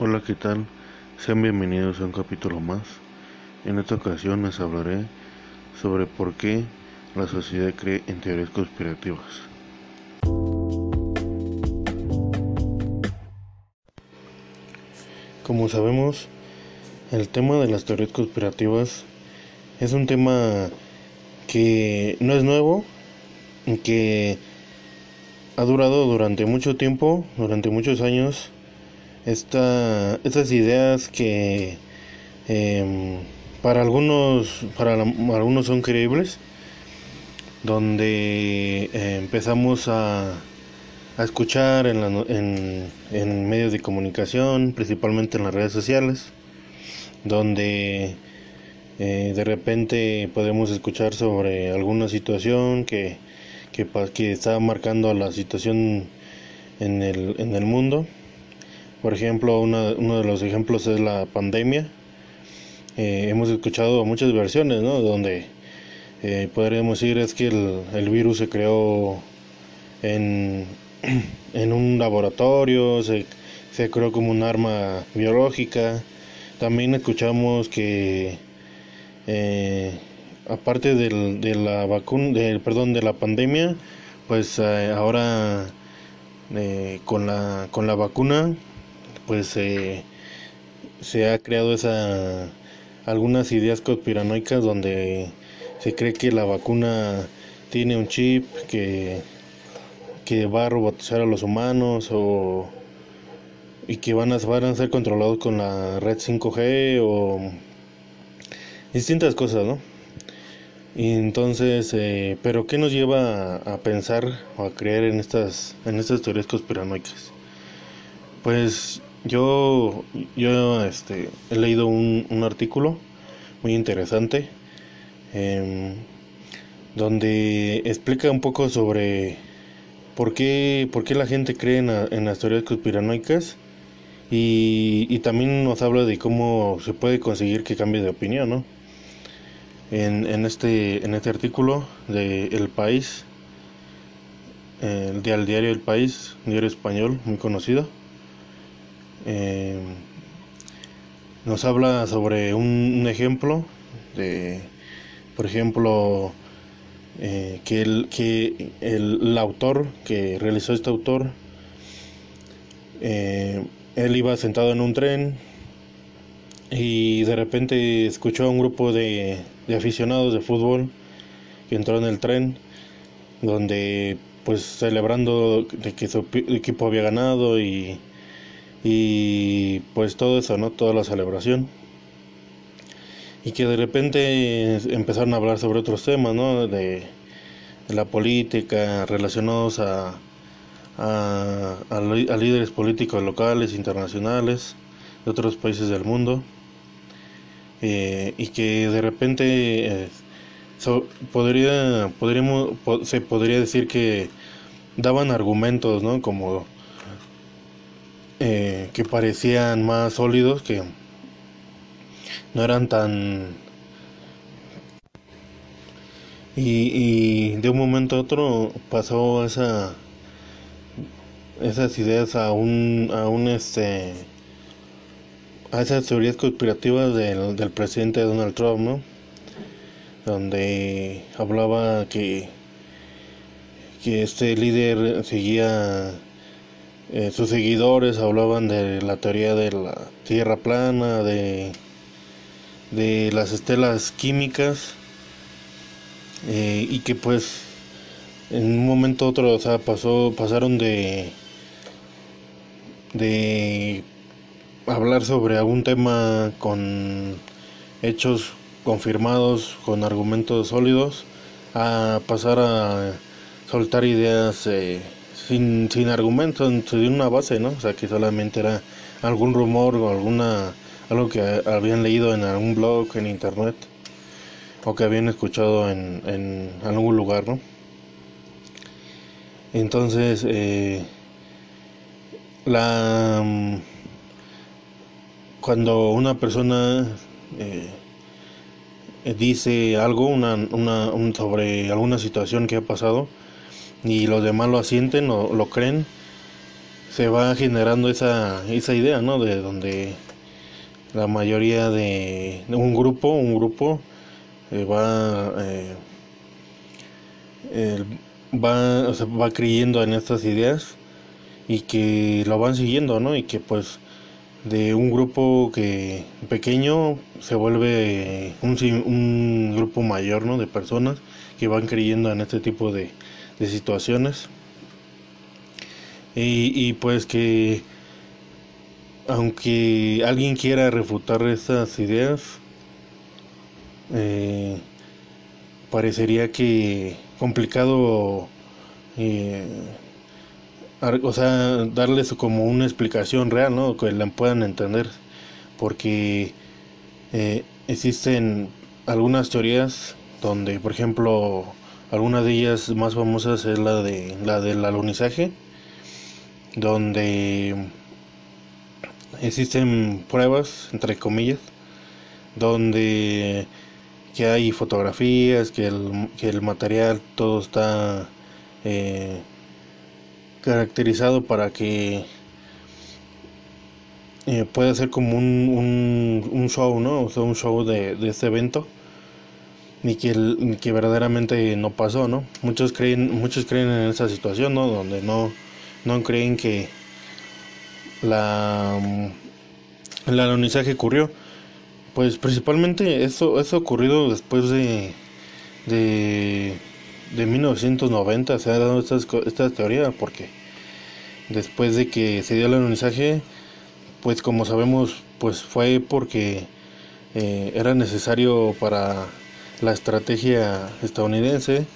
Hola, ¿qué tal? Sean bienvenidos a un capítulo más. En esta ocasión les hablaré sobre por qué la sociedad cree en teorías conspirativas. Como sabemos, el tema de las teorías conspirativas es un tema que no es nuevo, que ha durado durante mucho tiempo, durante muchos años, esta, estas ideas que em, para algunos para algunos son creíbles donde eh, empezamos a, a escuchar en, en, en, medios de comunicación principalmente en las redes sociales donde eh, de repente podemos escuchar sobre alguna situación que, que, que está marcando la situación en el, en el mundo por ejemplo, uno de los ejemplos es la pandemia. Eh, hemos escuchado muchas versiones, ¿no? Donde eh, podríamos decir es que el, virus se creó en, en un laboratorio, se, se, creó como un arma biológica. También escuchamos que eh, aparte del, de la vacuna, del, perdón, de la pandemia, pues ahora con la con la vacuna pues se ha creado esa algunas ideas conspiranoicas donde se cree que la vacuna tiene un chip que, que va a robotizar a los humanos o y que van a, van a ser controlados con la red 5G o distintas cosas, ¿no? Y entonces, eh, pero ¿qué nos lleva a, a, pensar o a creer en estas, en estas teorías conspiranoicas? Pues yo, yo este, he leído un, un artículo muy interesante eh, donde explica un poco sobre por qué, por qué la gente cree en, en las teorías conspiranoicas y, y, también nos habla de cómo se puede conseguir que cambie de opinión, ¿no? En, en, este, en este artículo de El País, el, el diario El País, un diario español muy conocido, eh, nos habla sobre un, ejemplo de, por ejemplo, eh, que, el, que el, el, autor que realizó este autor, eh, él iba sentado en un tren y de repente escuchó a un grupo de, de aficionados de fútbol que entró en el tren donde pues celebrando de que su equipo había ganado y y pues todo eso, ¿no? Toda la celebración. Y que de repente empezaron a hablar sobre otros temas, ¿no? De, la política, relacionados a, a, a, líderes políticos locales, internacionales, de otros países del mundo. Eh, y que de repente eh, podría, podríamos, po, se podría decir que daban argumentos, ¿no? Como eh, que parecían más sólidos, que no eran tan... Y, de un momento a otro pasó esa esas ideas a un a un este a esas teorías conspirativas del, del presidente Donald Trump no donde hablaba que que este líder seguía eh, sus seguidores hablaban de la teoría de la tierra plana, de, de las estelas químicas, eh, y que pues en un momento u otro, o sea, pasó, pasaron de, de hablar sobre algún tema con hechos confirmados, con argumentos sólidos, a pasar a soltar ideas eh, sin, sin argumentos, sin una base, ¿no? O sea, que solamente era algún rumor o alguna algo que habían leído en algún blog, en internet, o que habían escuchado en, en algún lugar, ¿no? Entonces, eh, la cuando una persona eh, dice algo una, una, un, sobre alguna situación que ha pasado, y los demás lo asienten o lo creen, se va generando esa, esa idea, ¿no? De donde la mayoría de, un grupo, un grupo eh, va, eh, va, va creyendo en estas ideas y que lo van siguiendo, ¿no? Y que pues de un grupo que pequeño se vuelve un, un grupo mayor, ¿no? De personas que van creyendo en este tipo de, de situaciones y, y pues que aunque alguien quiera refutar estas ideas, eh, parecería que complicado, eh, o sea, darles como una explicación real, ¿no? Que la puedan entender, porque eh, existen algunas teorías donde, por ejemplo, algunas de ellas más famosas es la de la del alunizaje, donde existen pruebas, entre comillas, donde que hay fotografías, que el, material todo está eh, caracterizado para que eh, pueda ser como un, un, un, show, ¿no? Un show de este evento ni que, el, que verdaderamente no pasó, ¿no? Muchos creen, muchos creen en esa situación, ¿no? Donde no, no creen que la, el alunizaje ocurrió. Pues principalmente eso, eso ocurrido después de, de, de 1990 se ha dado esta, esta teoría porque después de que se dio el alunizaje, pues como sabemos, pues fue porque eh, era necesario para la estrategia estadounidense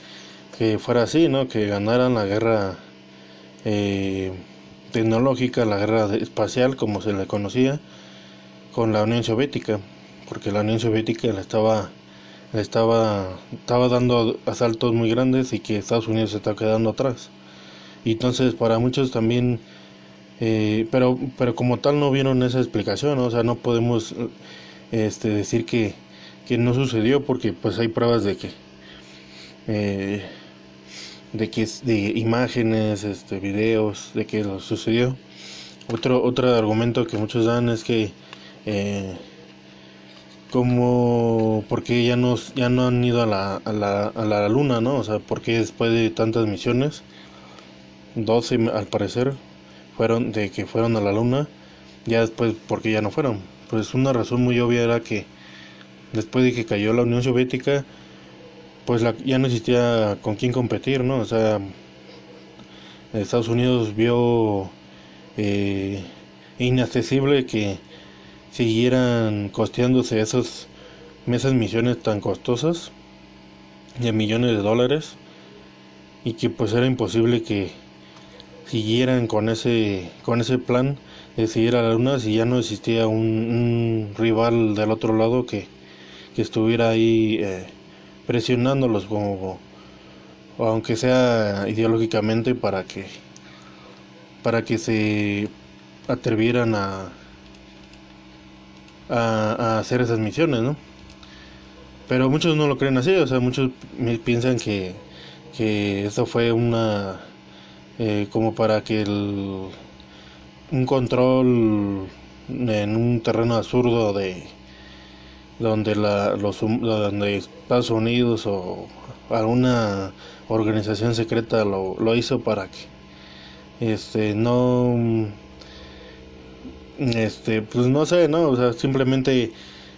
que fuera así, ¿no? Que ganaran la guerra eh, tecnológica, la guerra espacial, como se le conocía, con la Unión Soviética, porque la Unión Soviética le estaba, le estaba, estaba dando asaltos muy grandes y que Estados Unidos se está quedando atrás. Y entonces para muchos también, eh, pero, pero como tal no vieron esa explicación, o sea, no podemos este, decir que que no sucedió porque pues hay pruebas de que eh, de que de imágenes este videos de que lo sucedió. Otro otro argumento que muchos dan es que eh, como porque ya no ya no han ido a la, a la, a la luna no o sea porque después de tantas misiones 12 al parecer fueron de que fueron a la luna ya después porque ya no fueron pues una razón muy obvia era que después de que cayó la Unión Soviética, pues la, ya no existía con quién competir, ¿no? O sea, Estados Unidos vio eh, inaccesible que siguieran costeándose esos, esas misiones tan costosas de millones de dólares y que pues era imposible que siguieran con ese con ese plan de seguir a la luna si ya no existía un, un rival del otro lado que que estuviera ahí eh, presionándolos como aunque sea ideológicamente para que para que se atrevieran a, a, hacer esas misiones no pero muchos no lo creen así o sea muchos piensan que que eso fue una eh, como para que el, un control en un terreno absurdo de donde la, los donde Estados Unidos o alguna organización secreta lo, lo hizo para que este no este pues no sé no o sea simplemente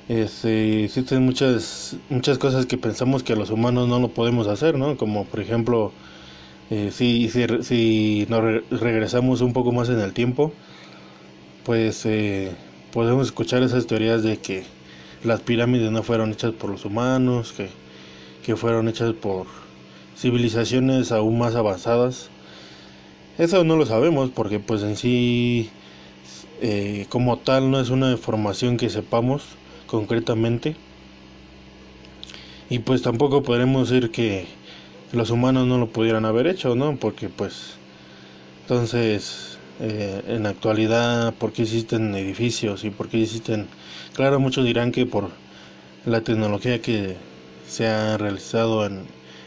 este, existen muchas muchas cosas que pensamos que los humanos no lo podemos hacer no como por ejemplo eh, si, si, si nos regresamos un poco más en el tiempo pues eh, podemos escuchar esas teorías de que las pirámides no fueron hechas por los humanos, que, que fueron hechas por civilizaciones aún más avanzadas. Eso no lo sabemos porque pues en sí eh, como tal no es una información que sepamos concretamente. Y pues tampoco podremos decir que los humanos no lo pudieran haber hecho, ¿no? Porque pues entonces eh, en la actualidad, por qué existen edificios y por qué existen, claro, muchos dirán que por la tecnología que se ha realizado en,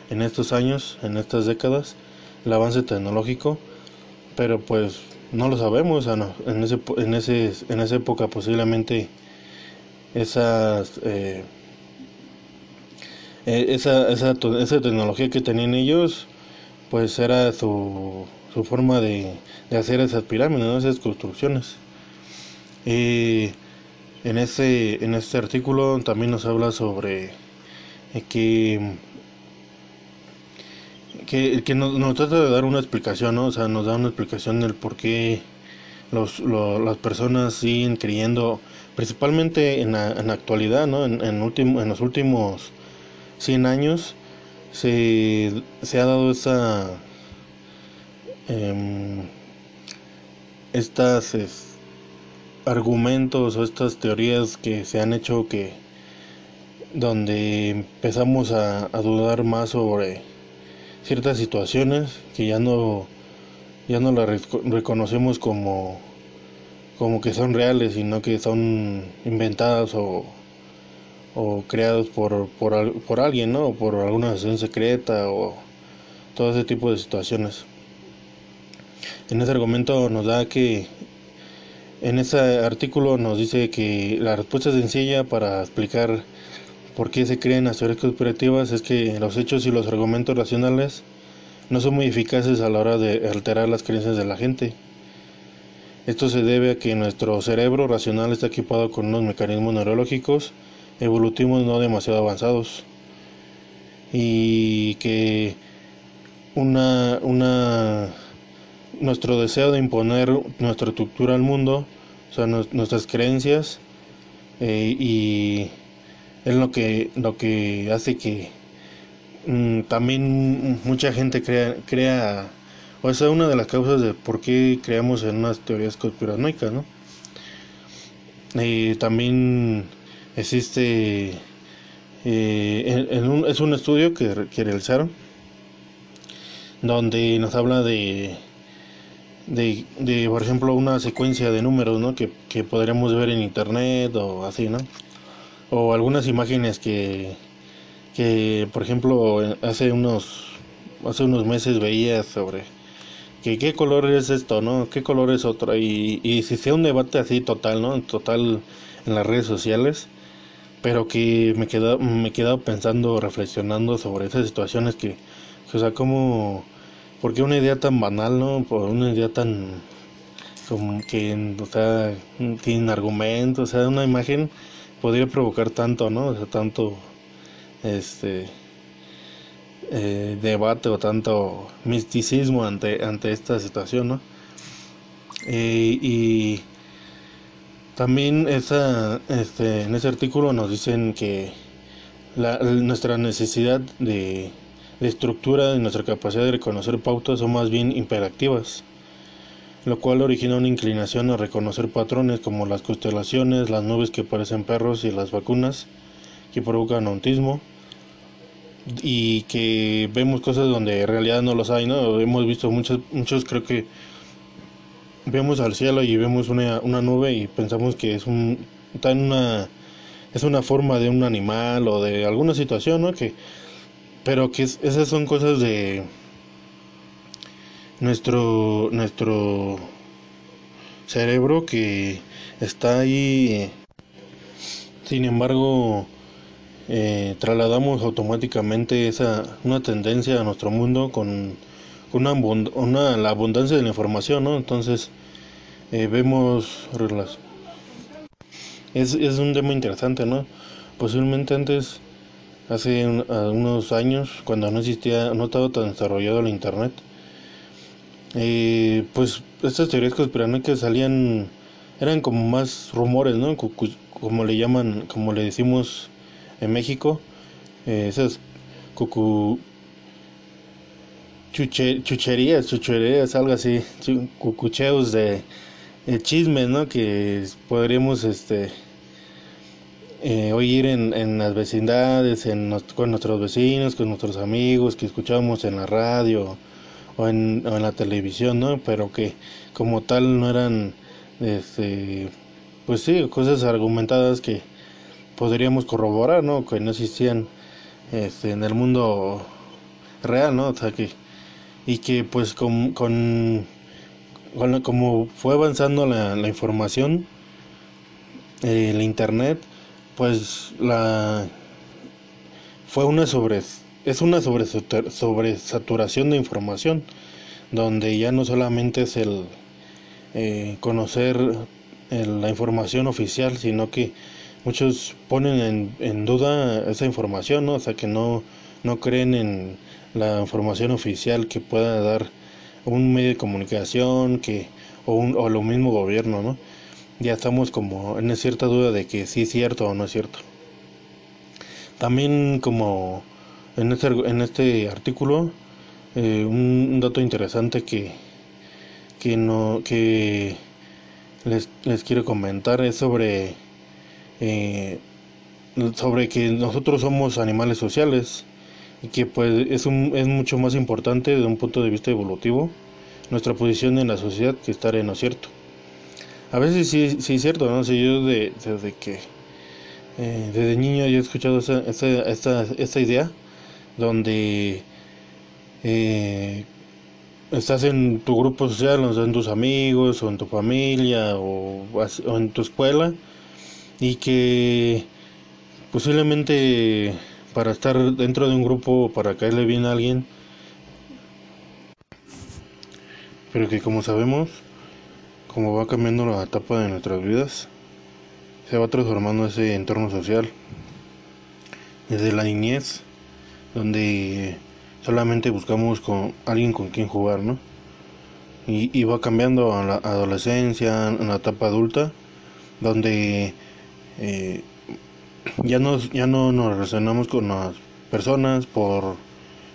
en estos años, en estas décadas, el avance tecnológico, pero pues no lo sabemos, en, ese, en, ese, en esa época posiblemente esas, eh, e, esa, esa, esa tecnología que tenían ellos, pues era su, su forma de, hacer esas pirámides, esas construcciones. Eh, en, ese, en este artículo también nos habla sobre eh, que, que, que nos, trata de dar una explicación, ¿no? o sea, nos da una explicación del por qué los, las personas siguen creyendo, principalmente en la, en la actualidad, ¿no? en, en los últimos 100 años, se, se ha dado esa... Eh, estas argumentos o estas teorías que se han hecho que donde empezamos a, dudar más sobre ciertas situaciones que ya no ya no las reconocemos como como que son reales sino que son inventadas o, o creadas por, por, por alguien no por alguna sesión secreta o todo ese tipo de situaciones en ese argumento nos da que en ese artículo nos dice que la respuesta sencilla para explicar por qué se creen las teorías conspirativas es que los hechos y los argumentos racionales no son muy eficaces a la hora de alterar las creencias de la gente. Esto se debe a que nuestro cerebro racional está equipado con unos mecanismos neurológicos evolutivos no demasiado avanzados y que una, una nuestro deseo de imponer nuestra estructura al mundo, o sea, nuestras creencias, eh, y es lo que, lo que hace que mm, también mucha gente crea, crea, o sea, una de las causas de por qué creamos en unas teorías conspiranoicas, ¿no? Y también existe, eh, un, es un estudio que, que realizaron, donde nos habla de de, de, por ejemplo, una secuencia de números, ¿no? Que, que podríamos ver en internet o así, ¿no? O algunas imágenes que, que, por ejemplo, hace unos, hace unos meses veía sobre que qué color es esto, ¿no? ¿Qué color es otro? Y, y si sea un debate así total, ¿no? Total en las redes sociales, pero que me queda me he quedado pensando, reflexionando sobre esas situaciones que, que o sea, como porque una idea tan banal, ¿no? Por una idea tan como que, o sea, sin argumento, o sea, una imagen podría provocar tanto, ¿no? O sea, tanto, este, eh, debate o tanto misticismo ante, ante esta situación, ¿no? Eh, y también esa, este, en ese artículo nos dicen que la, nuestra necesidad de de estructura y nuestra capacidad de reconocer pautas son más bien imperativas, lo cual origina una inclinación a reconocer patrones como las constelaciones, las nubes que parecen perros y las vacunas que provocan autismo y que vemos cosas donde en realidad no los hay, ¿no? Hemos visto muchos, muchos creo que vemos al cielo y vemos una, una nube y pensamos que es un está en una es una forma de un animal o de alguna situación, ¿no? Que pero que esas son cosas de nuestro nuestro cerebro que está ahí. Sin embargo eh, trasladamos automáticamente esa una tendencia a nuestro mundo con una, una la abundancia de la información no entonces eh, vemos es, es un tema interesante no posiblemente antes hace unos años, cuando no existía, no estaba tan desarrollado el internet, eh, pues estas teorías conspiranoicas salían, eran como más rumores, ¿no? Como le llaman, como le decimos en México, eh, esas cucu chucherías, chucherías, algo así, cucucheos de, de chismes, ¿no? Que podríamos, este, eh, oír en, en, las vecindades, en, con nuestros vecinos, con nuestros amigos, que escuchamos en la radio o en, o en la televisión, ¿no? Pero que como tal no eran, este, pues sí, cosas argumentadas que podríamos corroborar, ¿no? Que no existían este, en el mundo real, ¿no? O que, y que pues con, con como fue avanzando la, la información, eh, el internet, pues la fue una sobre es una sobre sobresaturación de información donde ya no solamente es el eh, conocer la información oficial sino que muchos ponen en, en duda esa información ¿no? o sea que no no creen en la información oficial que pueda dar un medio de comunicación que o, un, o lo mismo gobierno no ya estamos como en cierta duda de que sí es cierto o no es cierto también como en este, en este artículo eh, un, dato interesante que, que, no, que les, les quiero comentar es sobre, eh, sobre que nosotros somos animales sociales y que pues es, un, es mucho más importante desde un punto de vista evolutivo nuestra posición en la sociedad que estar en lo cierto. A veces sí, sí es cierto, ¿no? sé yo de, desde que eh, desde niño yo he escuchado esa, esa, esa, idea donde eh, estás en tu grupo social, o en tus amigos, o en tu familia, o, o, en tu escuela, y que posiblemente para estar dentro de un grupo, para caerle bien a alguien, pero que como sabemos, como va cambiando la etapa de nuestras vidas, se va transformando ese entorno social. Desde la niñez, donde solamente buscamos con alguien con quien jugar, ¿no? Y, va cambiando a la adolescencia, en la etapa adulta, donde eh, ya, nos, ya no nos relacionamos con las personas por,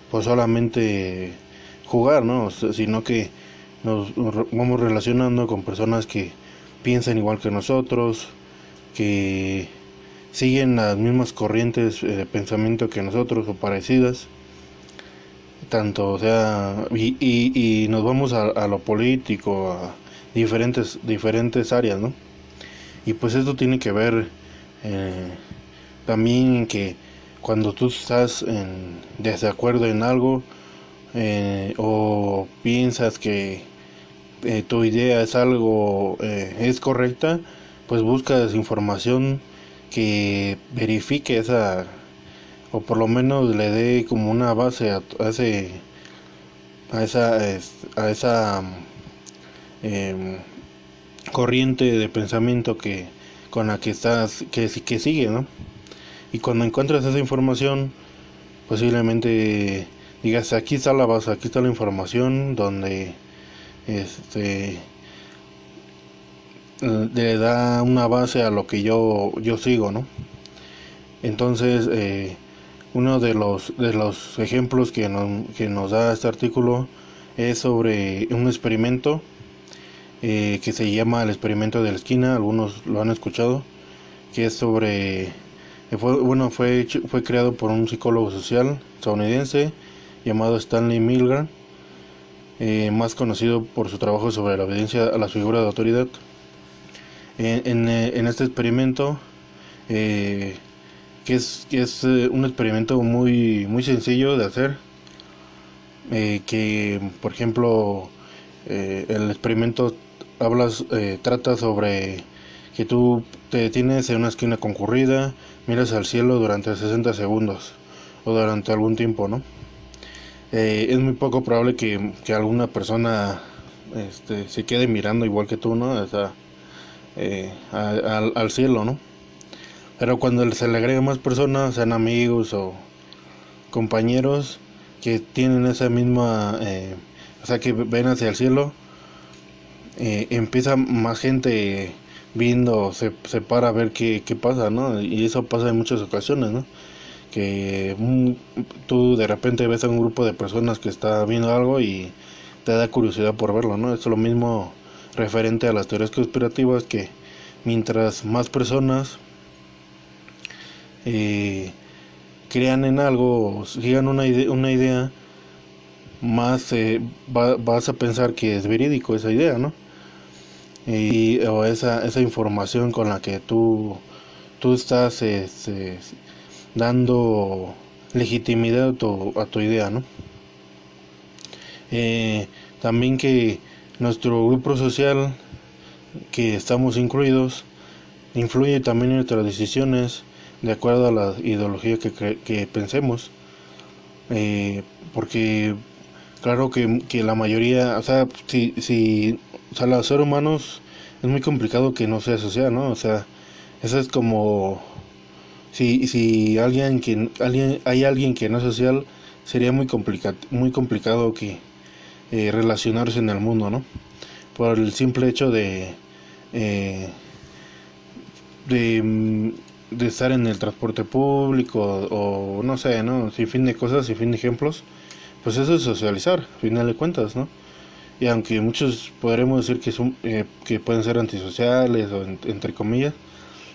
por solamente jugar, ¿no? sino que nos vamos relacionando con personas que piensan igual que nosotros, que siguen las mismas corrientes de pensamiento que nosotros o parecidas. Tanto o sea y, y, nos vamos a, lo político a diferentes diferentes áreas no y pues esto tiene que ver eh, también en que cuando tú estás en desacuerdo en algo eh, o piensas que eh, tu idea es algo es correcta pues buscas información que verifique esa o por lo menos le dé como una base a, ese a esa a esa em, corriente de pensamiento que con la que estás que, que sigue no y cuando encuentras esa información posiblemente digas aquí está la base aquí está la información donde este le da una base a lo que yo, yo sigo, ¿no? Entonces, eh, uno de los, de los ejemplos que nos, que nos da este artículo es sobre un experimento eh, que se llama el experimento de la esquina, algunos lo han escuchado, que es sobre, fue, bueno, fue, fue creado por un psicólogo social estadounidense llamado Stanley Milgram, eh, más conocido por su trabajo sobre la obediencia a la figura de autoridad. En, eh, en, este experimento, eh, que es, que es eh, un experimento muy, muy sencillo de hacer, que por ejemplo el experimento hablas, trata sobre que tú te detienes en una esquina concurrida, miras al cielo durante 60 segundos o durante algún tiempo, ¿no? Es muy poco probable que, que alguna persona este, se quede mirando igual que tú, ¿no? Eh, al, cielo, ¿no? Pero cuando se le agrega más personas, sean amigos o compañeros que tienen esa misma, eh, o sea, que ven hacia el cielo, eh, empieza más gente viendo, se, se para a ver qué, qué, pasa, ¿no? Y eso pasa en muchas ocasiones, ¿no? Que tú de repente ves a un grupo de personas que está viendo algo y te da curiosidad por verlo, ¿no? Es lo mismo referente a las teorías conspirativas que mientras más personas eh, crean en algo sigan una, idea, una idea más eh, vas a pensar que es verídico esa idea no y o esa, esa información con la que tú tú estás este, dando legitimidad a tu, a tu idea no eh, también que nuestro grupo social que estamos incluidos influye también en nuestras decisiones de acuerdo a la ideología que, que pensemos. Eh, porque claro que, que, la mayoría, o sea, si, si, o sea, los seres humanos es muy complicado que no sea social, ¿no? O sea, eso es como si, si alguien que alguien hay alguien que no es social sería muy complicado muy complicado que eh, relacionarse en el mundo, ¿no? Por el simple hecho de eh, de, mm, de, estar en el transporte público o, no sé, ¿no? Sin fin de cosas, sin fin de ejemplos, pues eso es socializar, al final de cuentas, ¿no? Y aunque muchos podremos decir que, son, eh, que pueden ser antisociales o entre comillas,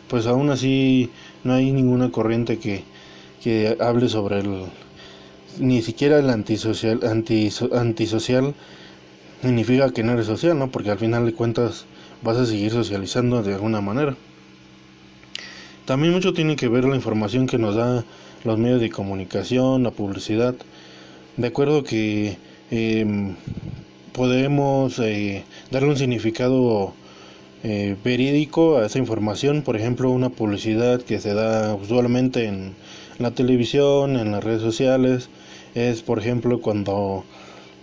pues aún así no hay ninguna corriente que, que hable sobre el ni siquiera el antisocial antisocial significa que no eres social no porque al final de cuentas vas a seguir socializando de alguna manera. También mucho tiene que ver la información que nos da los medios de comunicación la publicidad. De acuerdo que eh, podemos eh, darle un significado eh, verídico a esa información, por ejemplo, una publicidad que se da usualmente en la televisión, en las redes sociales, es por ejemplo cuando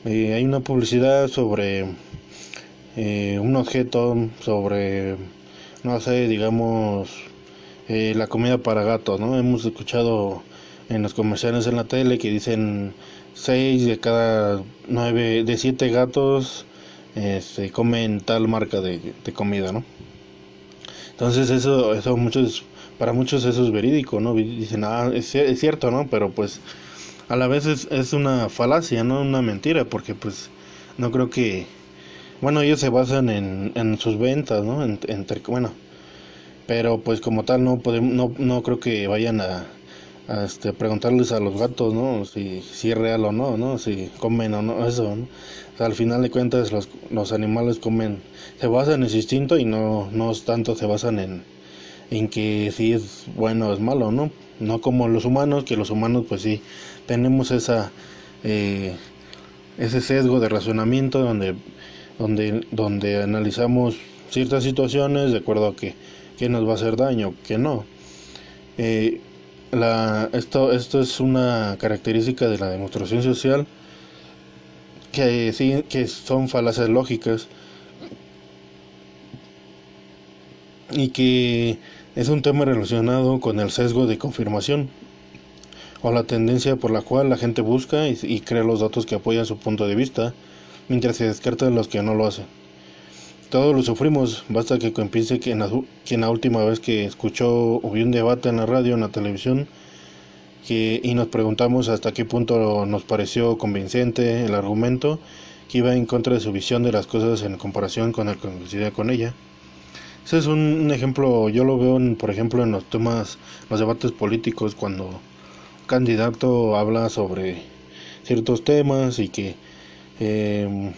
eh, hay una publicidad sobre eh, un objeto, sobre, no sé, digamos, la comida para gatos, ¿no? Hemos escuchado en los comerciales en la tele que dicen 6 de cada 9, de 7 gatos este, comen tal marca de, comida, ¿no? Entonces eso, eso muchos, para muchos eso es verídico, ¿no? Dicen, ah, es, cierto, ¿no? Pero pues a la vez es, es, una falacia, ¿no? Una mentira, porque pues no creo que, bueno, ellos se basan en, en sus ventas, ¿no? entre, bueno, pero pues como tal no podemos, no, no creo que vayan a, este, preguntarles a los gatos, ¿no? Si, si es real o no, ¿no? Si comen o no, eso, ¿no? al final de cuentas los, los animales comen, se basan en su instinto y no, no tanto se basan en, en que si es bueno o es malo, ¿no? No como los humanos, que los humanos pues sí tenemos esa, eh, ese sesgo de razonamiento donde, donde, donde analizamos ciertas situaciones de acuerdo a que, que nos va a hacer daño, que no. Eh, la, esto, esto es una característica de la demostración social que, que son falacias lógicas y que es un tema relacionado con el sesgo de confirmación o la tendencia por la cual la gente busca y, crea los datos que apoyan su punto de vista mientras se descartan los que no lo hacen. Todos lo sufrimos, basta que piense que en, la, en última vez que escuchó o vio un debate en la radio, en la televisión, que, y nos preguntamos hasta qué punto nos pareció convincente el argumento que iba en contra de su visión de las cosas en comparación con el que con ella. Ese es un, ejemplo, yo lo veo, por ejemplo, en los temas, los debates políticos, cuando un candidato habla sobre ciertos temas y que eh,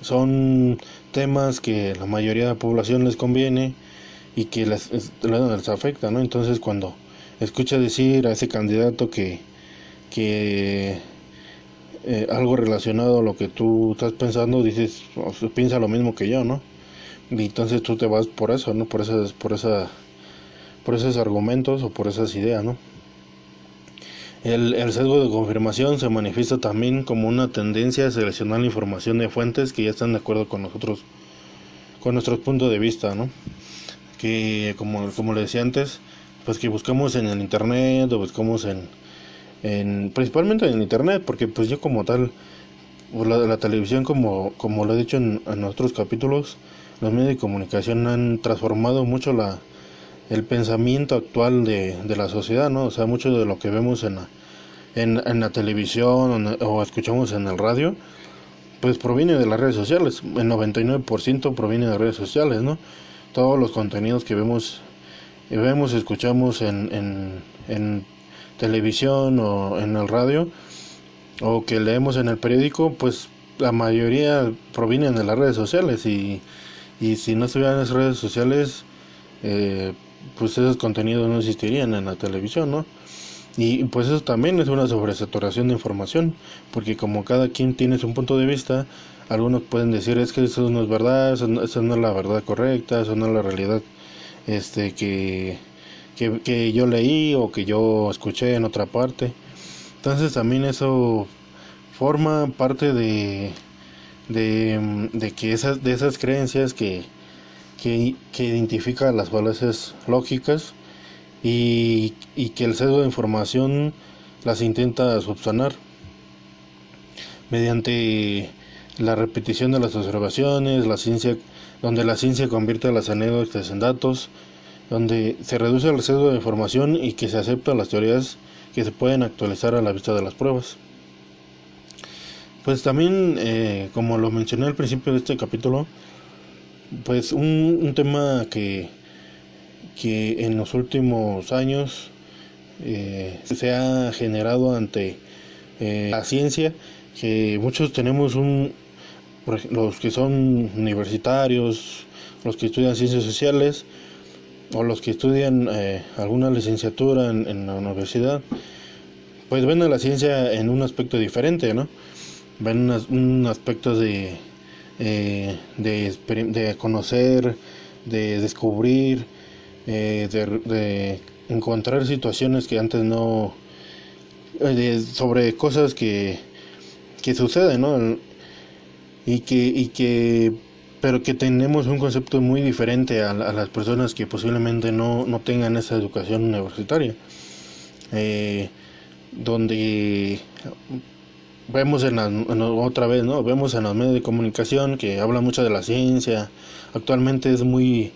son temas que la mayoría de la población les conviene y que les, les afecta, ¿no? Entonces cuando escucha decir a ese candidato que, que eh, algo relacionado a lo que tú estás pensando, dices, piensa lo mismo que yo, ¿no? Y entonces tú te vas por eso, ¿no? Por esas, por esa, por esos argumentos o por esas ideas, ¿no? El, el, sesgo de confirmación se manifiesta también como una tendencia a seleccionar la información de fuentes que ya están de acuerdo con nosotros, con nuestro punto de vista, ¿no? Que como, como le decía antes, pues que buscamos en el internet o buscamos en, en principalmente en el internet, porque pues yo como tal, la, la televisión como, como lo he dicho en, en otros capítulos, los medios de comunicación han transformado mucho la, el pensamiento actual de, de, la sociedad, ¿no? O sea, mucho de lo que vemos en la, en, en la televisión o, escuchamos en el radio, pues proviene de las redes sociales. El 99% proviene de redes sociales, ¿no? Todos los contenidos que vemos, vemos escuchamos en, en, en televisión o en el radio o que leemos en el periódico, pues la mayoría provienen de las redes sociales y, y si no estuvieran las redes sociales, eh, pues esos contenidos no existirían en la televisión, ¿no? Y pues eso también es una sobresaturación de información, porque como cada quien tiene su punto de vista, algunos pueden decir es que eso no es verdad, eso no, eso no es la verdad correcta, eso no es la realidad este que, que, que yo leí o que yo escuché en otra parte. Entonces también eso forma parte de, de, de que esas, de esas creencias que, que, que identifica las falacias lógicas y, y que el sesgo de información las intenta subsanar mediante la repetición de las observaciones, la ciencia, donde la ciencia convierte las anécdotas en datos, donde se reduce el sesgo de información y que se aceptan las teorías que se pueden actualizar a la vista de las pruebas. Pues también, eh, como lo mencioné al principio de este capítulo, pues un, un tema que, que en los últimos años eh, se ha generado ante eh, la ciencia, que muchos tenemos un, los que son universitarios, los que estudian ciencias sociales o los que estudian eh, alguna licenciatura en, la universidad, pues ven a la ciencia en un aspecto diferente, ¿no? Ven un, aspecto de, eh, de, de, conocer, de descubrir, eh, de, de, encontrar situaciones que antes no... Eh, sobre cosas que, que suceden, ¿no? y que, y que pero que tenemos un concepto muy diferente a, las personas que posiblemente no, no, tengan esa educación universitaria. Eh, donde vemos en, la, en, otra vez no vemos en los medios de comunicación que habla mucho de la ciencia. Actualmente es muy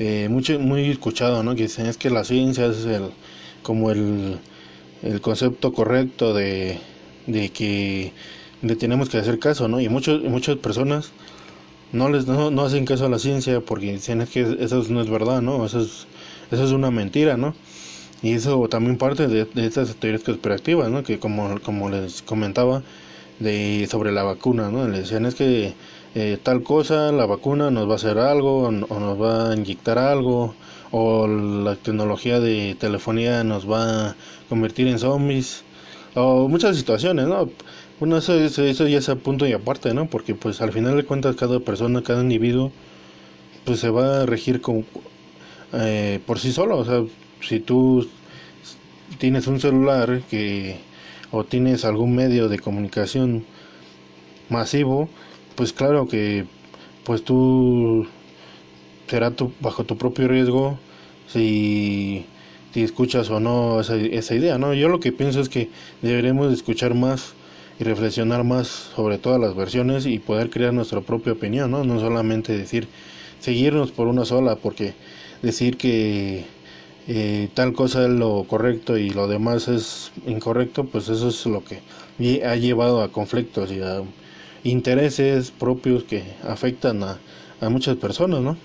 eh, mucho muy escuchado no que dicen es que la ciencia es el como el, el concepto correcto de, de que le tenemos que hacer caso, ¿no? Y muchos, muchas personas no les no, no, hacen caso a la ciencia porque dicen es que eso no es verdad, ¿no? Eso es, eso es una mentira, ¿no? Y eso también parte de, de estas teorías conspirativas, ¿no? Que como, como les comentaba de sobre la vacuna, ¿no? Le decían es que eh, tal cosa, la vacuna nos va a hacer algo, o, nos va a inyectar algo, o la tecnología de telefonía nos va a convertir en zombies, o muchas situaciones, ¿no? Bueno, eso, eso, eso ya es a punto y aparte, ¿no? Porque pues al final de cuentas cada persona, cada individuo, pues se va a regir con, eh, por sí solo. O sea, si tú tienes un celular que o tienes algún medio de comunicación masivo, pues claro que pues tú será tu, bajo tu propio riesgo si, si escuchas o no esa, esa idea, ¿no? Yo lo que pienso es que deberemos escuchar más y reflexionar más sobre todas las versiones y poder crear nuestra propia opinión, ¿no? No solamente decir, seguirnos por una sola, porque decir que eh, tal cosa es lo correcto y lo demás es incorrecto, pues eso es lo que ha llevado a conflictos y a intereses propios que afectan a, muchas personas, ¿no?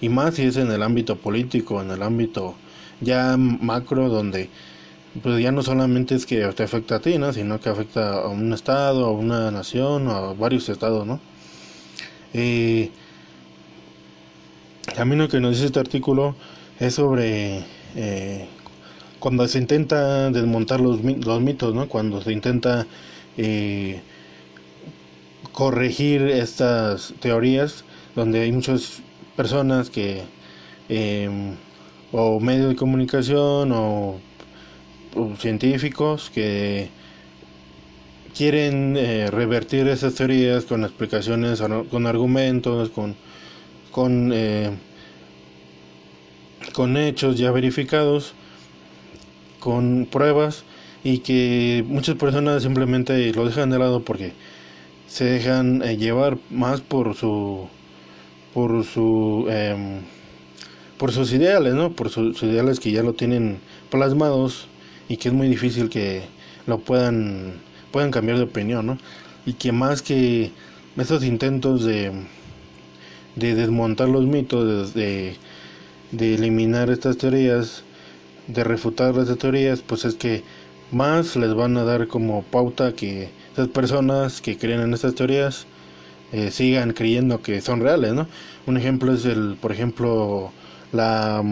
Y más si es en el ámbito político, en el ámbito ya macro, donde pues ya no solamente es que te afecta a ti, ¿no? Sino que afecta a un estado, a una nación, a varios estados, ¿no? Eh, a mí lo que nos dice este artículo es sobre eh, cuando se intenta desmontar los, los mitos, ¿no? Cuando se intenta eh, corregir estas teorías, donde hay muchas personas que, eh, o medios de comunicación, o científicos que quieren eh, revertir esas teorías con explicaciones, con argumentos, con, con, eh, con hechos ya verificados, con pruebas y que muchas personas simplemente lo dejan de lado porque se dejan eh, llevar más por su por su eh, por sus ideales, ¿no? Por sus ideales que ya lo tienen plasmados y que es muy difícil que lo puedan puedan cambiar de opinión, ¿no? Y que más que estos intentos de de desmontar los mitos, de, de eliminar estas teorías, de refutar las teorías, pues es que más les van a dar como pauta que esas personas que creen en estas teorías eh, sigan creyendo que son reales, ¿no? Un ejemplo es el, por ejemplo, la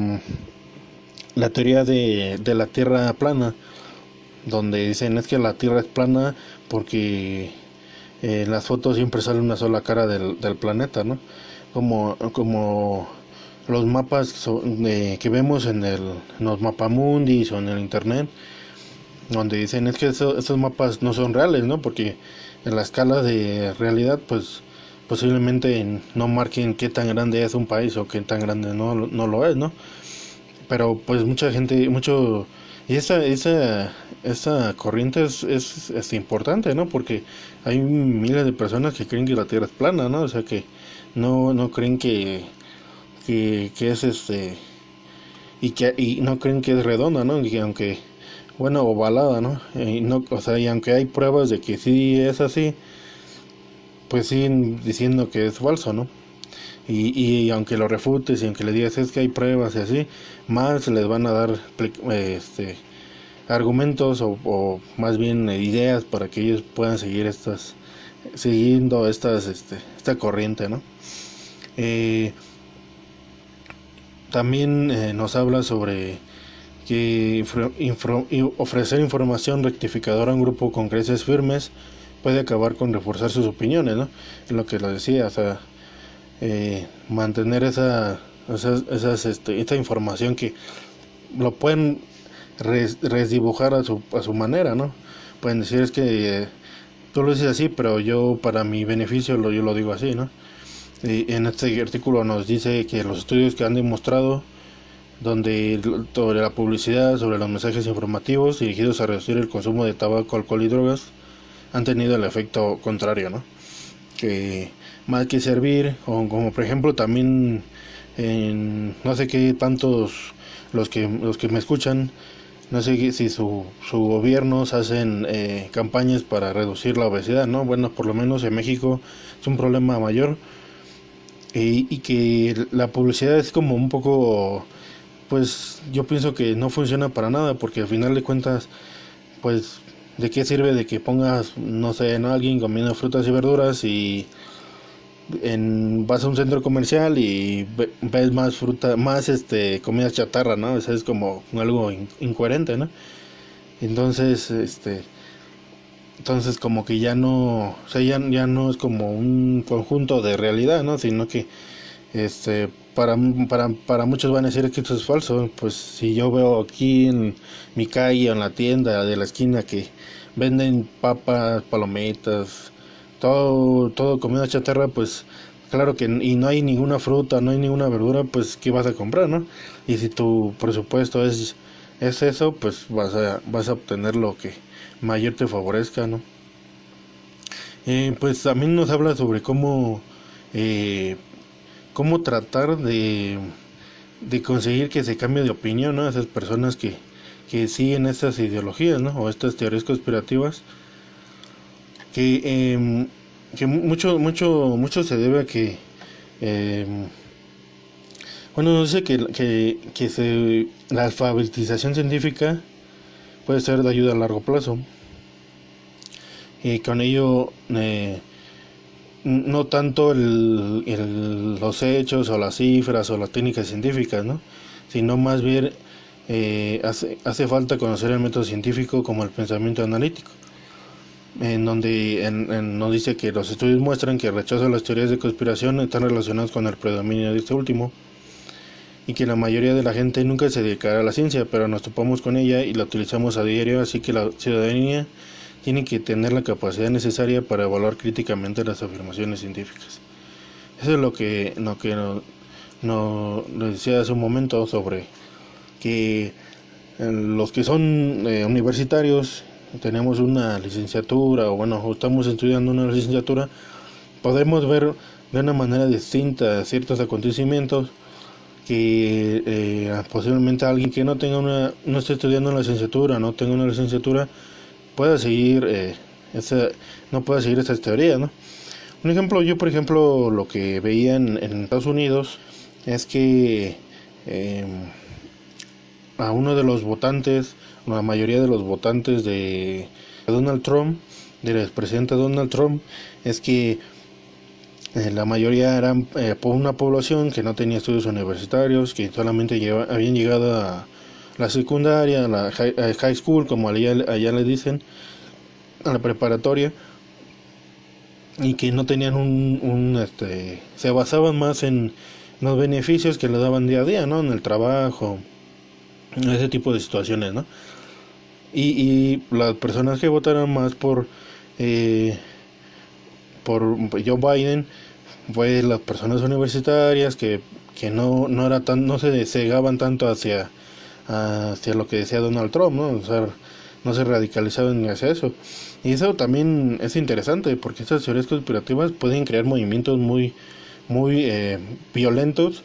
la teoría de, de la Tierra plana, donde dicen es que la Tierra es plana porque en las fotos siempre sale una sola cara del, del planeta, ¿no? Como, como los mapas que vemos en, el, en los mapamundis o en el internet, donde dicen es que esos mapas no son reales, ¿no? Porque en la escala de realidad, pues posiblemente no marquen qué tan grande es un país o qué tan grande no, no lo es, ¿no? Pero pues mucha gente, mucho... Y esa, esa, esa corriente es, es, es importante, ¿no? Porque hay miles de personas que creen que la Tierra es plana, ¿no? O sea que no, no creen que, que, que es este... Y que y no creen que es redonda, ¿no? Y aunque bueno, ovalada, ¿no? Y no, o sea, y aunque hay pruebas de que sí es así, pues siguen diciendo que es falso, ¿no? Y, y aunque lo refutes y aunque le digas es que hay pruebas y así, más les van a dar este argumentos o, o más bien ideas para que ellos puedan seguir estas siguiendo estas este, esta corriente, ¿no? Eh, también eh, nos habla sobre que ofrecer información rectificadora a un grupo con creencias firmes puede acabar con reforzar sus opiniones, ¿no? Es lo que lo decía, o sea, eh, mantener esa, esas, esas, este, esta información que lo pueden resdibujar a su, a su manera, ¿no? Pueden decir es que eh, tú lo dices así, pero yo para mi beneficio lo, yo lo digo así, ¿no? Y en este artículo nos dice que los estudios que han demostrado donde sobre la publicidad, sobre los mensajes informativos dirigidos a reducir el consumo de tabaco, alcohol y drogas han tenido el efecto contrario, ¿no? Que más que servir, o como por ejemplo también no sé qué tantos los que los que me escuchan, no sé si su, su gobierno hacen eh, campañas para reducir la obesidad, ¿no? Bueno, por lo menos en México es un problema mayor y que la publicidad es como un poco pues yo pienso que no funciona para nada porque al final de cuentas pues de qué sirve de que pongas no sé en alguien comiendo frutas y verduras y en vas a un centro comercial y ves más fruta más este comida chatarra no eso es como algo incoherente no entonces este entonces como que ya no o sea ya, ya no es como un conjunto de realidad no sino que este para, para, para muchos van a decir que esto es falso. Pues si yo veo aquí en mi calle o en la tienda de la esquina que venden papas, palomitas, todo, todo comida chatarra, pues claro que y no hay ninguna fruta, no hay ninguna verdura, pues ¿qué vas a comprar, no? Y si tu presupuesto es, es eso, pues vas a, vas a obtener lo que mayor te favorezca, ¿no? Eh, pues también nos habla sobre cómo eh, cómo tratar de, de conseguir que se cambie de opinión ¿no? esas personas que, que siguen estas ideologías ¿no? o estas teorías conspirativas que, eh, que mucho mucho mucho se debe a que eh, bueno no sé que, que, que se, la alfabetización científica puede ser de ayuda a largo plazo y con ello eh, no tanto el, el, los hechos o las cifras o las técnicas científicas, ¿no? sino más bien eh, hace, hace falta conocer el método científico como el pensamiento analítico, en donde en, nos dice que los estudios muestran que el rechazo a las teorías de conspiración están relacionados con el predominio de este último y que la mayoría de la gente nunca se dedicará a la ciencia, pero nos topamos con ella y la utilizamos a diario, así que la ciudadanía tiene que tener la capacidad necesaria para evaluar críticamente las afirmaciones científicas. Eso es lo que, lo que nos no, decía hace un momento sobre que los que son eh, universitarios tenemos una licenciatura o bueno estamos estudiando una licenciatura podemos ver de una manera distinta ciertos acontecimientos que eh, posiblemente alguien que no tenga una no esté estudiando una licenciatura no tenga una licenciatura pueda seguir eh, no pueda seguir estas teorías, ¿no? Un ejemplo, yo por ejemplo lo que veía en, Estados Unidos es que eh, a uno de los votantes, la mayoría de los votantes de Donald Trump, del expresidente Donald Trump, es que eh, la mayoría eran eh, una población que no tenía estudios universitarios, que solamente lleva, habían llegado a la secundaria, la high, high school, como allá, le dicen, a la preparatoria, y que no tenían un, un este, se basaban más en los beneficios que le daban día a día, ¿no? En el trabajo, en ese tipo de situaciones, ¿no? Y, y las personas que votaron más por eh, por Joe Biden fue las personas universitarias que, que no, no era tan, no se cegaban tanto hacia, hacia lo que decía Donald Trump, ¿no? O sea, no se radicalizaban hacia eso. Y eso también es interesante porque estas teorías conspirativas pueden crear movimientos muy, muy eh, violentos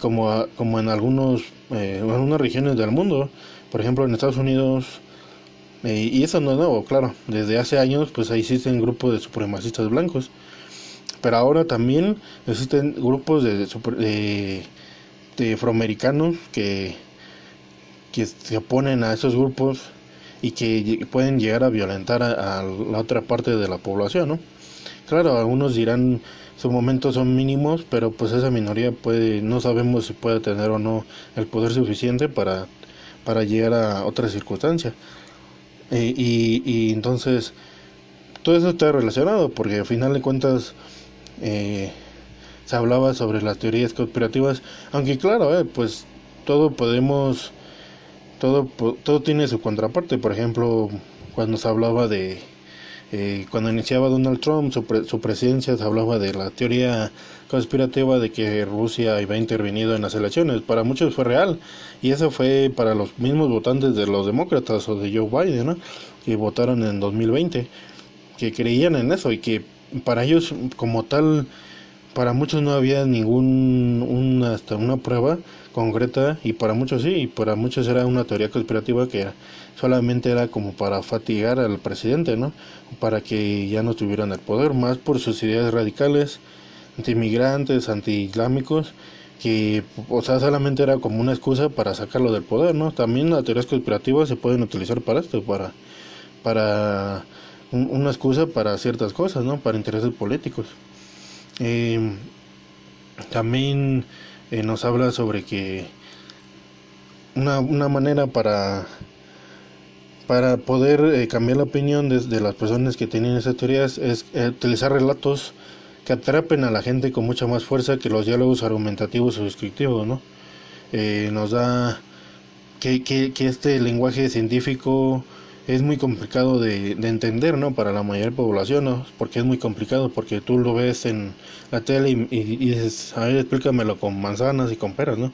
como, como en algunos, eh, en algunas regiones del mundo. Por ejemplo, en Estados Unidos, eh, y eso no es nuevo, claro, desde hace años pues ahí existen grupos de supremacistas blancos. Pero ahora también existen grupos de, de, de afroamericanos que, que se oponen a esos grupos y que pueden llegar a violentar a, la otra parte de la población, ¿no? Claro, algunos dirán sus momentos son mínimos, pero pues esa minoría puede, no sabemos si puede tener o no el poder suficiente para, para llegar a otra circunstancia. Eh, y, y, entonces todo eso está relacionado, porque al final de cuentas eh, se hablaba sobre las teorías conspirativas, aunque claro, eh, pues todo podemos todo, todo tiene su contraparte. Por ejemplo, cuando se hablaba de, eh, cuando iniciaba Donald Trump su, su, presidencia, se hablaba de la teoría conspirativa de que Rusia iba intervenido en las elecciones. Para muchos fue real y eso fue para los mismos votantes de los demócratas o de Joe Biden, ¿no? que votaron en 2020, que creían en eso y que para ellos como tal, para muchos no había ningún una, hasta una prueba concreta y para muchos sí, y para muchos era una teoría conspirativa que solamente era como para fatigar al presidente, ¿no? Para que ya no tuvieran el poder, más por sus ideas radicales, anti-inmigrantes, anti-islámicos, que, o sea, solamente era como una excusa para sacarlo del poder, ¿no? También las teorías conspirativas se pueden utilizar para esto, para, para una excusa para ciertas cosas, ¿no? Para intereses políticos. Eh, también eh, nos habla sobre que una, una manera para para poder eh, cambiar la opinión de, las personas que tienen esas teorías es eh, utilizar relatos que atrapen a la gente con mucha más fuerza que los diálogos argumentativos o descriptivos, ¿no? Nos da que, que, este lenguaje científico es muy complicado de, de, entender, ¿no? Para la mayor población, ¿no? Porque es muy complicado, porque tú lo ves en la tele y, y, y dices, a ver, explícamelo con manzanas y con peras, ¿no?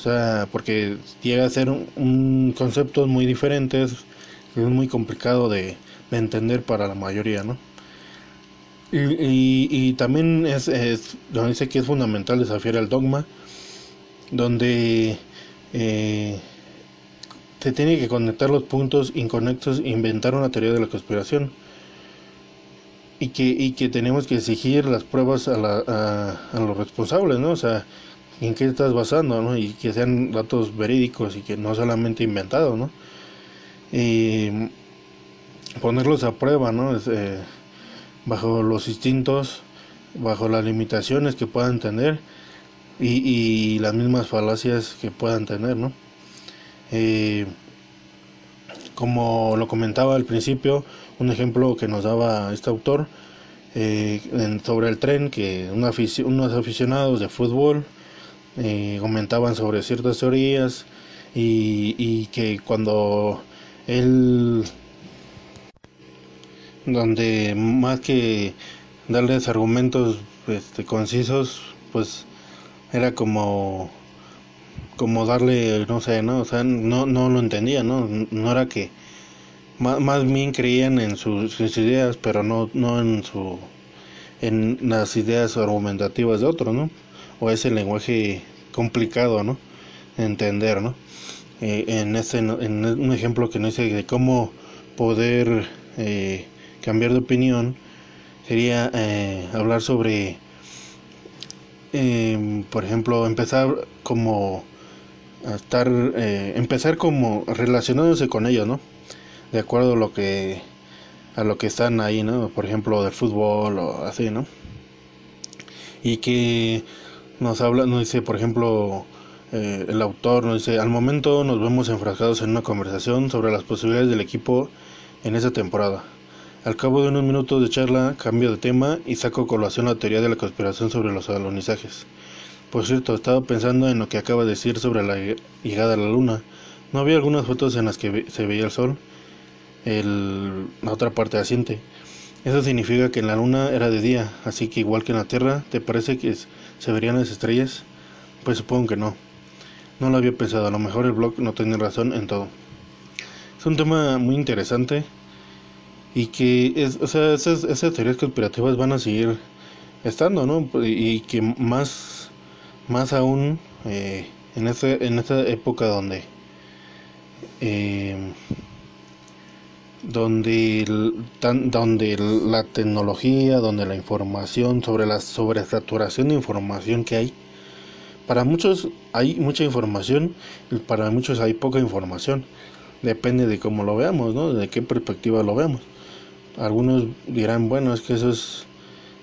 O sea, porque llega a ser un, conceptos muy diferentes, es muy complicado de, de, entender para la mayoría, ¿no? Y, y, también es, es, dice que es fundamental desafiar el dogma, donde eh, se tiene que conectar los puntos inconexos inventar una teoría de la conspiración. Y que, y que tenemos que exigir las pruebas a, la, a los responsables, ¿no? O sea, en qué estás basando, ¿no? Y que sean datos verídicos y que no solamente inventados, ¿no? Y ponerlos a prueba, ¿no? Es, eh, bajo los instintos, bajo las limitaciones que puedan tener y, y las mismas falacias que puedan tener, ¿no? Eh, como lo comentaba al principio, un ejemplo que nos daba este autor eh, sobre el tren, que unos aficionados de fútbol eh, comentaban sobre ciertas teorías y, y que cuando él, donde más que darles argumentos este, concisos, pues era como como darle, no sé, ¿no? O sea, no, no lo entendía, ¿no? No era que más, más bien creían en sus, sus, ideas, pero no, no en su en las ideas argumentativas de otro, ¿no? O ese lenguaje complicado, ¿no? Entender, ¿no? Eh, en ese en un ejemplo que no dice de cómo poder eh, cambiar de opinión sería eh, hablar sobre eh, por ejemplo empezar como a estar eh, empezar como relacionándose con ellos no de acuerdo a lo que a lo que están ahí no por ejemplo del fútbol o así no y que nos habla nos dice por ejemplo eh, el autor nos dice, al momento nos vemos enfrascados en una conversación sobre las posibilidades del equipo en esa temporada. Al cabo de unos minutos de charla, cambio de tema y saco colación la teoría de la conspiración sobre los alunizajes. Por cierto, estaba pensando en lo que acaba de decir sobre la llegada a la luna. ¿No había algunas fotos en las que se veía el sol? El, la otra parte asiente. Eso significa que en la luna era de día, así que igual que en la Tierra, ¿te parece que se verían las estrellas? Pues supongo que no. No lo había pensado, a lo mejor el blog no tiene razón en todo. Es un tema muy interesante y que, es, o sea, esas, esas teorías conspirativas van a seguir estando, ¿no? Y que más, más aún eh, en, esa, en esta época donde, eh, donde, donde la tecnología, donde la información, sobre la sobresaturación de información que hay, para muchos hay mucha información y para muchos hay poca información. Depende de cómo lo veamos, ¿no? De qué perspectiva lo veamos. Algunos dirán, bueno, es que eso es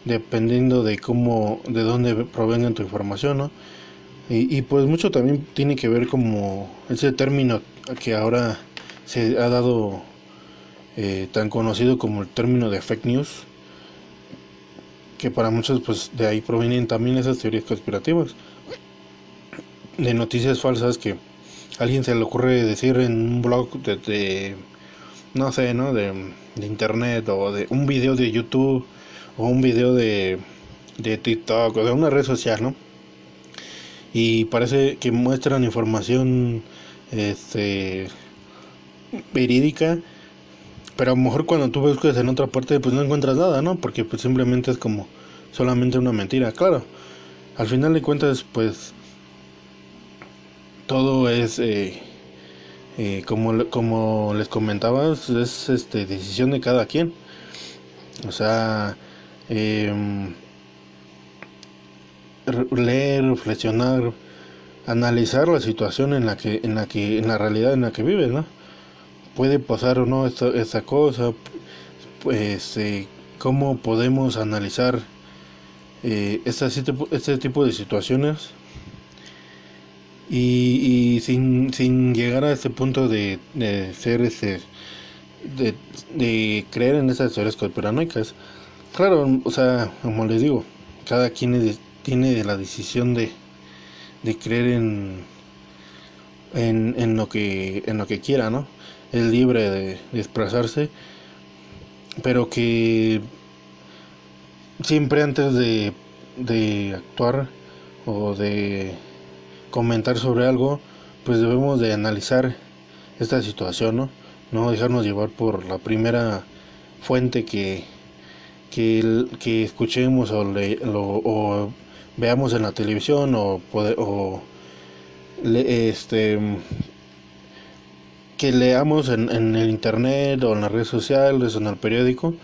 dependiendo de cómo, de dónde provenga tu información, ¿no? Y, pues mucho también tiene que ver como ese término que ahora se ha dado eh, tan conocido como el término de fake news, que para muchos pues de ahí provienen también esas teorías conspirativas de noticias falsas que alguien se le ocurre decir en un blog de, no sé, ¿no? De, internet o de un video de YouTube o un video de, de TikTok o de una red social, ¿no? Y parece que muestran información este verídica, pero a lo mejor cuando tú buscas en otra parte pues no encuentras nada, ¿no? Porque pues simplemente es como solamente una mentira, claro. Al final de cuentas pues todo es eh, eh, como, como les comentaba es este decisión de cada quien o sea em, leer reflexionar analizar la situación en la que en la que en la realidad en la que vives no puede pasar o no esta, esta cosa pues eh, cómo podemos analizar este, este tipo de situaciones y, sin, sin llegar a ese punto de, de ser ese de, de creer en esas teorías conspiranoicas claro o sea como les digo cada quien tiene la decisión de, de creer en, en, en lo que en lo que quiera no es libre de, de expresarse pero que siempre antes de, de actuar o de comentar sobre algo, pues debemos de analizar esta situación, ¿no? No dejarnos llevar por la primera fuente que, que, escuchemos o, o veamos en la televisión o, este que leamos en, en, el internet o en las redes sociales o en el periódico,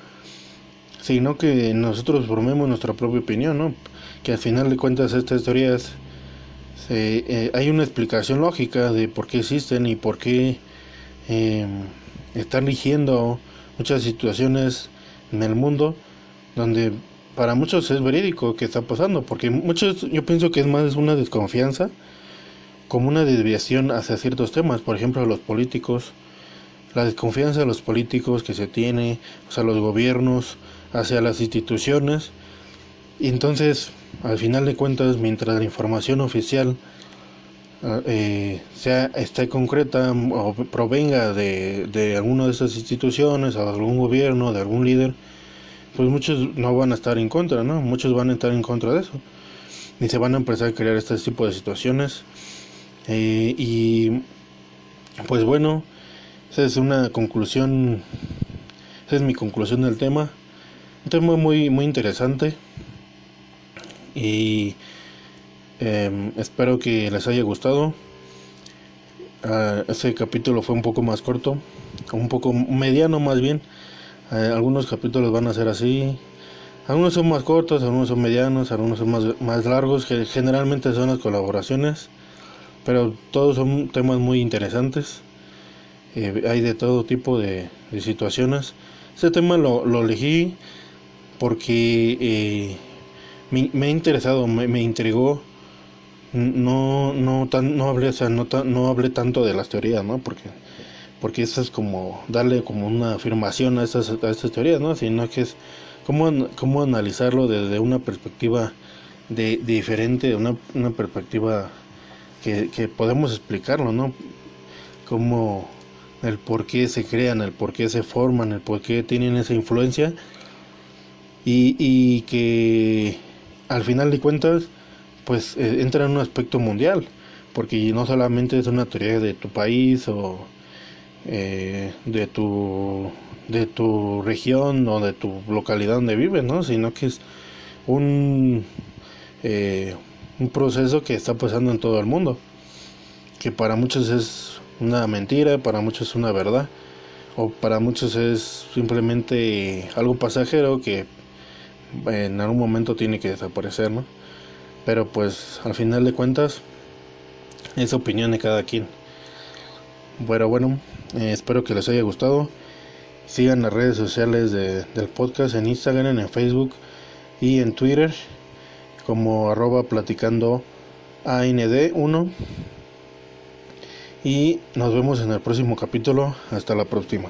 sino que nosotros formemos nuestra propia opinión, ¿no? Que al final de cuentas estas historias eh, hay una explicación lógica de por qué existen y por qué eh, están rigiendo muchas situaciones en el mundo donde para muchos es verídico que está pasando, porque muchos yo pienso que es más una desconfianza, como una desviación hacia ciertos temas, por ejemplo los políticos, la desconfianza de los políticos que se tiene, o sea, los gobiernos, hacia las instituciones, y entonces al final de cuentas, mientras la información oficial ah, eh, sea esté concreta o provenga de, de alguna de esas instituciones, o de algún gobierno, de algún líder, pues muchos no van a estar en contra, ¿no? Muchos van a estar en contra de eso. Y se van a empezar a crear este tipo de situaciones. Eh, y pues bueno, esa es una conclusión, esa es mi conclusión del tema. Un tema muy, muy interesante y em, espero que les haya gustado. Uh, este capítulo fue un poco más corto, un poco mediano más bien. Eh, algunos capítulos van a ser así. Algunos son más cortos, algunos son medianos, algunos son más, más largos, que generalmente son las colaboraciones. Pero todos son temas muy interesantes. Eh, hay de todo tipo de, de situaciones. Este tema lo, elegí porque eh, me, me, ha interesado, me, me intrigó no no tan no hablé o sea, no no hablé tanto de las teorías no porque porque eso es como darle como una afirmación a estas a estas teorías no sino que es cómo cómo analizarlo desde una perspectiva de, diferente una, una perspectiva que, que podemos explicarlo no cómo el por qué se crean el por qué se forman el por qué tienen esa influencia. Y, y que al final de cuentas pues eh, entra en un aspecto mundial, porque no solamente es una teoría de tu país o eh, de tu de tu región o de tu localidad donde vives, ¿no? sino que es un eh, un proceso que está pasando en todo el mundo, que para muchos es una mentira, para muchos es una verdad, o para muchos es simplemente algo pasajero que en algún momento tiene que desaparecer, ¿no? Pero pues al final de cuentas es opinión de cada quien. Bueno, bueno, eh, espero que les haya gustado. Sigan las redes sociales de, del podcast en Instagram, en Facebook y en Twitter como arroba platicando AND1. Y nos vemos en el próximo capítulo. Hasta la próxima.